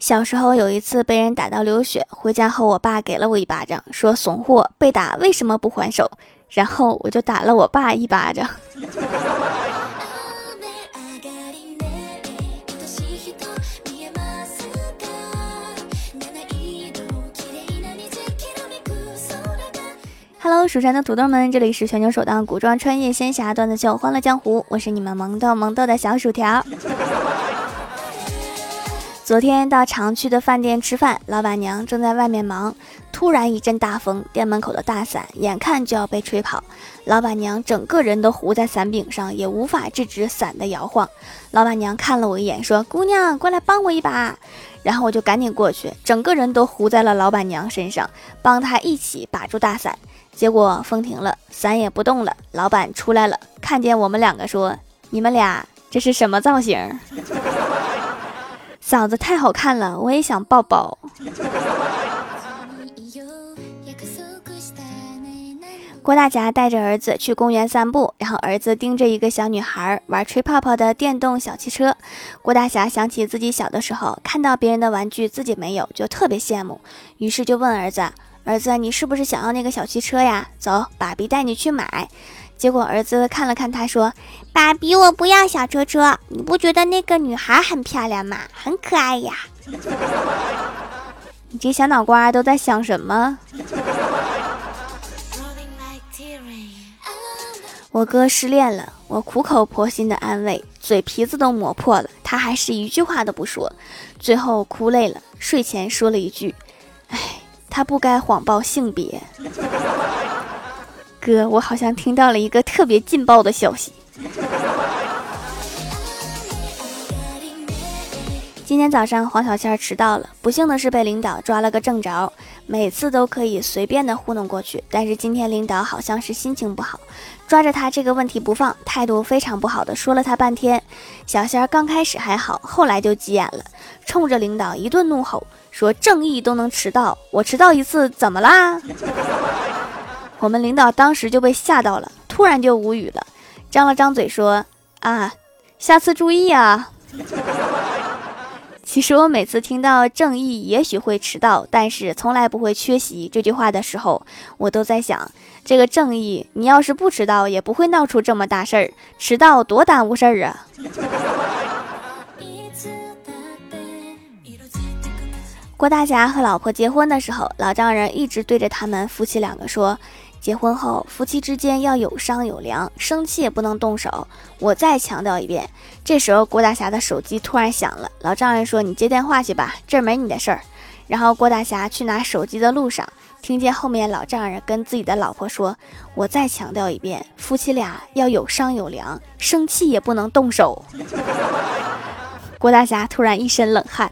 小时候有一次被人打到流血，回家后我爸给了我一巴掌，说怂货，被打为什么不还手？然后我就打了我爸一巴掌。Hello，蜀山的土豆们，这里是全球首档古装穿越仙侠段子秀《欢乐江湖》，我是你们萌豆萌豆的小薯条。昨天到常去的饭店吃饭，老板娘正在外面忙，突然一阵大风，店门口的大伞眼看就要被吹跑，老板娘整个人都糊在伞柄上，也无法制止伞的摇晃。老板娘看了我一眼，说：“姑娘，过来帮我一把。”然后我就赶紧过去，整个人都糊在了老板娘身上，帮她一起把住大伞。结果风停了，伞也不动了。老板出来了，看见我们两个，说：“你们俩这是什么造型？”嫂子太好看了，我也想抱抱。郭大侠带着儿子去公园散步，然后儿子盯着一个小女孩玩吹泡泡的电动小汽车。郭大侠想起自己小的时候，看到别人的玩具自己没有，就特别羡慕，于是就问儿子：“儿子，你是不是想要那个小汽车呀？走，爸比带你去买。”结果儿子看了看他，说：“爸比，我不要小车车，你不觉得那个女孩很漂亮吗？很可爱呀。”你这小脑瓜都在想什么？我哥失恋了，我苦口婆心的安慰，嘴皮子都磨破了，他还是一句话都不说，最后哭累了，睡前说了一句：“哎，他不该谎报性别。” 哥，我好像听到了一个特别劲爆的消息。今天早上黄小仙迟到了，不幸的是被领导抓了个正着。每次都可以随便的糊弄过去，但是今天领导好像是心情不好，抓着他这个问题不放，态度非常不好的说了他半天。小仙儿刚开始还好，后来就急眼了，冲着领导一顿怒吼，说正义都能迟到，我迟到一次怎么啦？我们领导当时就被吓到了，突然就无语了，张了张嘴说：“啊，下次注意啊。”其实我每次听到“正义也许会迟到，但是从来不会缺席”这句话的时候，我都在想，这个正义，你要是不迟到，也不会闹出这么大事儿，迟到多耽误事儿啊！郭大侠和老婆结婚的时候，老丈人一直对着他们夫妻两个说。结婚后，夫妻之间要有商有量，生气也不能动手。我再强调一遍。这时候，郭大侠的手机突然响了，老丈人说：“你接电话去吧，这儿没你的事儿。”然后，郭大侠去拿手机的路上，听见后面老丈人跟自己的老婆说：“我再强调一遍，夫妻俩要有商有量，生气也不能动手。” 郭大侠突然一身冷汗。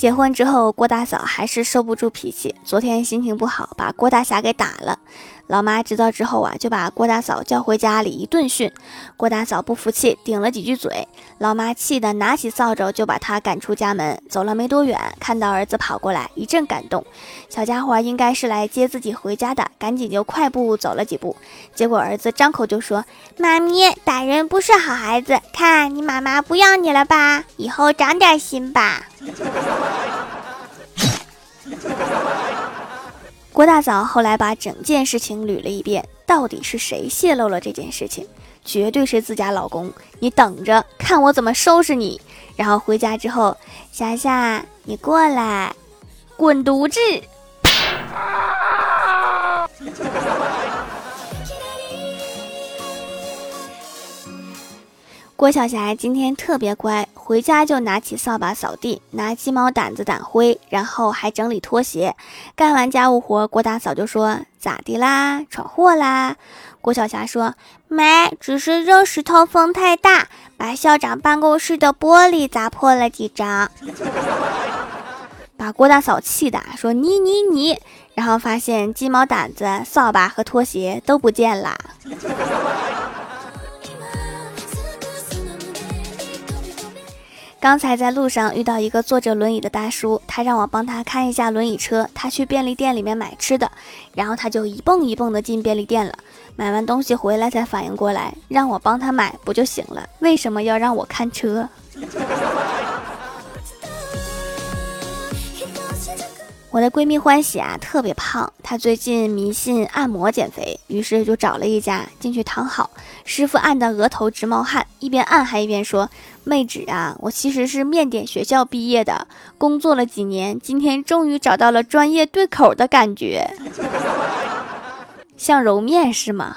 结婚之后，郭大嫂还是收不住脾气。昨天心情不好，把郭大侠给打了。老妈知道之后啊，就把郭大嫂叫回家里一顿训。郭大嫂不服气，顶了几句嘴。老妈气得拿起扫帚就把他赶出家门。走了没多远，看到儿子跑过来，一阵感动。小家伙应该是来接自己回家的，赶紧就快步走了几步。结果儿子张口就说：“妈咪，打人不是好孩子，看你妈妈不要你了吧？以后长点心吧。”郭大嫂后来把整件事情捋了一遍，到底是谁泄露了这件事情？绝对是自家老公！你等着看我怎么收拾你！然后回家之后，霞霞，你过来，滚犊子！郭晓霞今天特别乖，回家就拿起扫把扫地，拿鸡毛掸子掸灰，然后还整理拖鞋。干完家务活，郭大嫂就说：“咋的啦？闯祸啦？”郭晓霞说：“没，只是扔石头风太大，把校长办公室的玻璃砸破了几张。” 把郭大嫂气的说：“你你你！”然后发现鸡毛掸子、扫把和拖鞋都不见了。刚才在路上遇到一个坐着轮椅的大叔，他让我帮他看一下轮椅车。他去便利店里面买吃的，然后他就一蹦一蹦的进便利店了。买完东西回来才反应过来，让我帮他买不就行了？为什么要让我看车？我的闺蜜欢喜啊，特别胖，她最近迷信按摩减肥，于是就找了一家进去躺好，师傅按的额头直冒汗，一边按还一边说：“妹纸啊，我其实是面点学校毕业的，工作了几年，今天终于找到了专业对口的感觉，像揉面是吗？”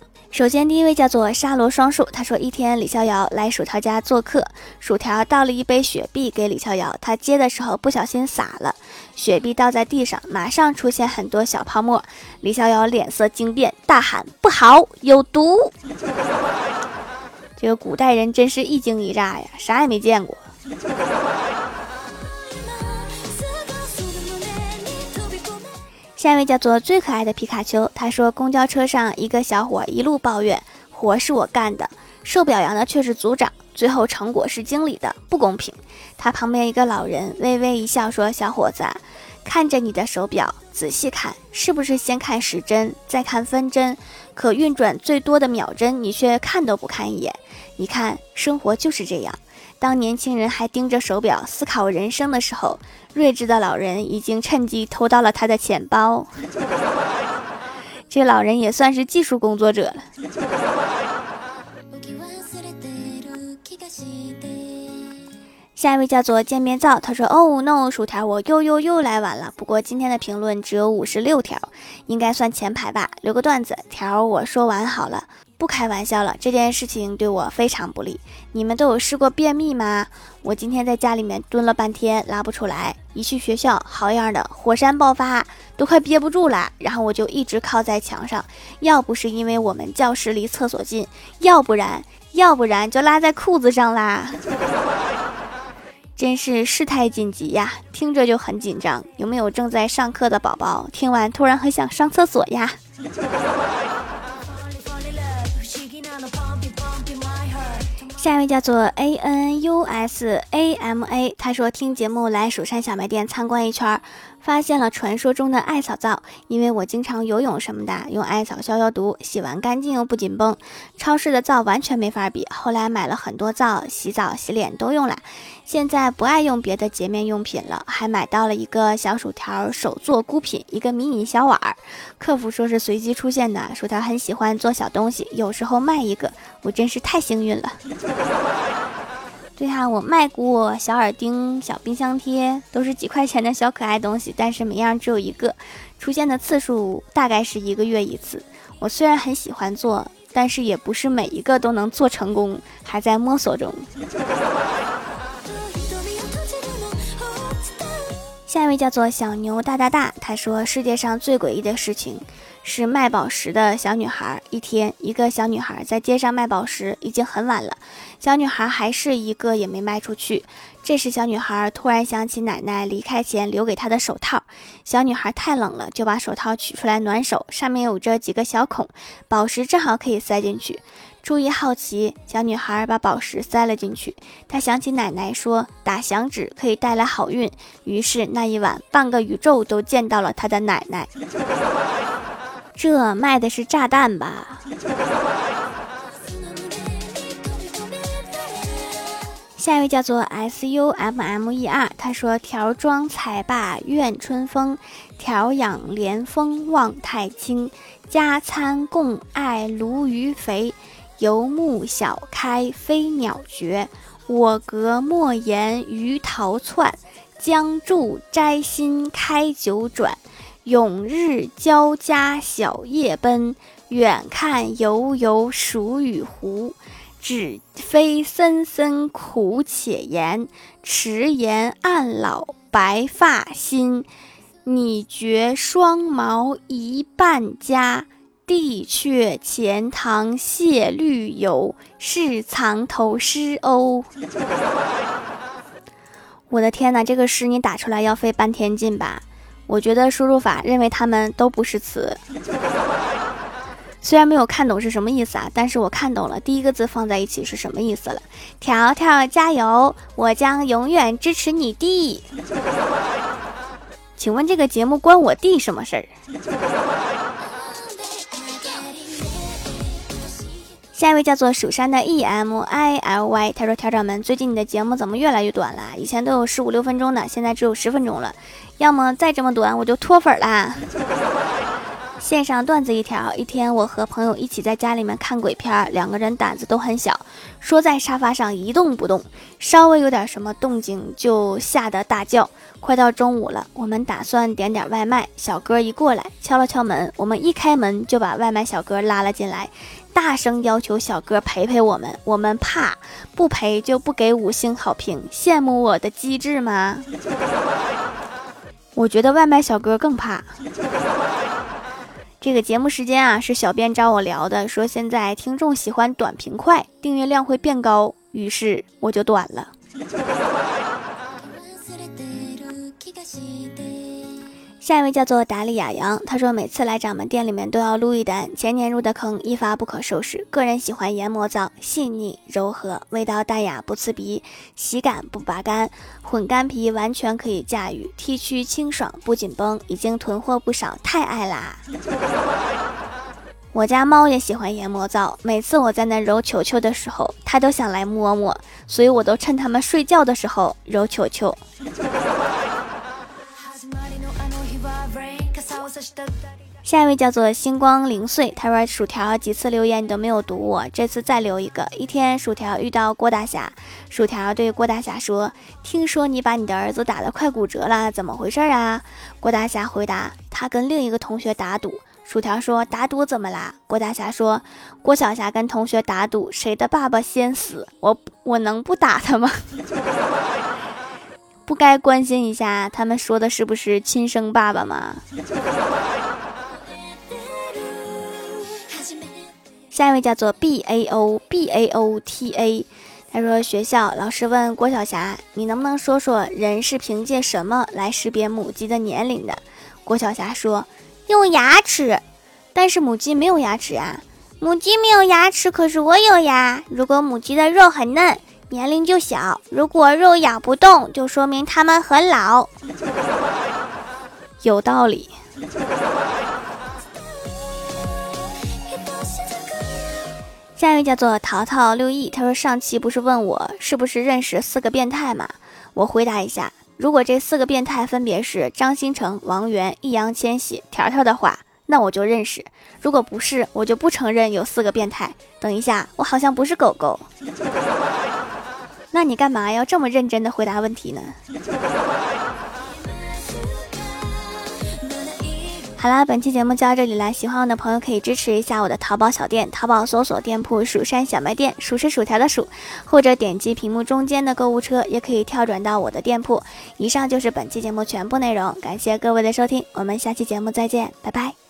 首先，第一位叫做沙罗双树，他说一天李逍遥来薯条家做客，薯条倒了一杯雪碧给李逍遥，他接的时候不小心洒了，雪碧倒在地上，马上出现很多小泡沫，李逍遥脸色惊变，大喊不好，有毒！这个古代人真是一惊一乍呀，啥也没见过。下一位叫做最可爱的皮卡丘，他说公交车上一个小伙一路抱怨活是我干的，受表扬的却是组长，最后成果是经理的，不公平。他旁边一个老人微微一笑说：“小伙子，看着你的手表，仔细看，是不是先看时针，再看分针，可运转最多的秒针，你却看都不看一眼。你看，生活就是这样。”当年轻人还盯着手表思考人生的时候，睿智的老人已经趁机偷到了他的钱包。这老人也算是技术工作者了。下一位叫做见面皂，他说：“哦，no，薯条，我又又又来晚了。不过今天的评论只有五十六条，应该算前排吧。留个段子，条我说完好了。”不开玩笑了，这件事情对我非常不利。你们都有试过便秘吗？我今天在家里面蹲了半天，拉不出来。一去学校，好样的，火山爆发，都快憋不住了。然后我就一直靠在墙上，要不是因为我们教室离厕所近，要不然，要不然就拉在裤子上啦。真是事态紧急呀，听着就很紧张。有没有正在上课的宝宝，听完突然很想上厕所呀？下一位叫做 A N U S A M A，他说听节目来蜀山小卖店参观一圈。发现了传说中的艾草皂，因为我经常游泳什么的，用艾草消消毒，洗完干净又不紧绷。超市的皂完全没法比。后来买了很多皂，洗澡、洗脸都用了。现在不爱用别的洁面用品了，还买到了一个小薯条手做孤品，一个迷你小碗儿。客服说是随机出现的，说他很喜欢做小东西，有时候卖一个，我真是太幸运了。对哈，我卖过小耳钉、小冰箱贴，都是几块钱的小可爱东西，但是每样只有一个，出现的次数大概是一个月一次。我虽然很喜欢做，但是也不是每一个都能做成功，还在摸索中。下一位叫做小牛大大大，他说世界上最诡异的事情是卖宝石的小女孩。一天，一个小女孩在街上卖宝石，已经很晚了，小女孩还是一个也没卖出去。这时，小女孩突然想起奶奶离开前留给她的手套，小女孩太冷了，就把手套取出来暖手，上面有着几个小孔，宝石正好可以塞进去。出于好奇，小女孩把宝石塞了进去。她想起奶奶说打响指可以带来好运，于是那一晚半个宇宙都见到了她的奶奶。这卖的是炸弹吧？下一位叫做 S U M M E R，他说：“条庄采罢怨春风，调养莲风望太清，加餐共爱鲈鱼肥。”游目晓开飞鸟绝，我隔莫言鱼桃窜。将住摘心开九转，永日交加小夜奔。远看犹犹蜀与湖，只非森森苦且言。迟延暗老白发新，你觉双毛一半家。地却钱塘谢绿油，是藏头诗哦。我的天哪，这个诗你打出来要费半天劲吧？我觉得输入法认为它们都不是词。虽然没有看懂是什么意思啊，但是我看懂了第一个字放在一起是什么意思了。条条加油，我将永远支持你弟。请问这个节目关我弟什么事儿？下一位叫做蜀山的 E M I L Y，他说：“调掌们，最近你的节目怎么越来越短了？以前都有十五六分钟的，现在只有十分钟了。要么再这么短，我就脱粉啦。”线上段子一条：一天，我和朋友一起在家里面看鬼片，两个人胆子都很小，说在沙发上一动不动，稍微有点什么动静就吓得大叫。快到中午了，我们打算点点外卖，小哥一过来敲了敲门，我们一开门就把外卖小哥拉了进来。大声要求小哥陪陪我们，我们怕不陪就不给五星好评。羡慕我的机智吗？我觉得外卖小哥更怕。这个节目时间啊，是小编找我聊的，说现在听众喜欢短平快，订阅量会变高，于是我就短了。下一位叫做达利亚洋，他说每次来掌门店里面都要撸一单，前年入的坑一发不可收拾。个人喜欢研磨皂，细腻柔和，味道淡雅不刺鼻，洗感不拔干，混干皮完全可以驾驭，剃须清爽不紧绷，已经囤货不少，太爱啦！我家猫也喜欢研磨皂，每次我在那揉球球的时候，它都想来摸摸，所以我都趁它们睡觉的时候揉球球。下一位叫做星光零碎，他说薯条几次留言你都没有读我，这次再留一个。一天，薯条遇到郭大侠，薯条对郭大侠说：“听说你把你的儿子打得快骨折了，怎么回事啊？”郭大侠回答：“他跟另一个同学打赌。”薯条说：“打赌怎么啦？”郭大侠说：“郭小霞跟同学打赌，谁的爸爸先死，我我能不打他吗？” 不该关心一下他们说的是不是亲生爸爸吗？下一位叫做 B A O B A O T A，他说学校老师问郭晓霞，你能不能说说人是凭借什么来识别母鸡的年龄的？郭晓霞说用牙齿，但是母鸡没有牙齿呀。母鸡没有牙齿，可是我有呀。如果母鸡的肉很嫩。年龄就小，如果肉咬不动，就说明它们很老。有道理。下一位叫做淘淘六亿，他说上期不是问我是不是认识四个变态吗？我回答一下，如果这四个变态分别是张新成、王源、易烊千玺、条条的话，那我就认识；如果不是，我就不承认有四个变态。等一下，我好像不是狗狗。那你干嘛要这么认真的回答问题呢？好啦，本期节目就到这里啦。喜欢我的朋友可以支持一下我的淘宝小店，淘宝搜索店铺“蜀山小卖店”，数是薯条的数，或者点击屏幕中间的购物车，也可以跳转到我的店铺。以上就是本期节目全部内容，感谢各位的收听，我们下期节目再见，拜拜。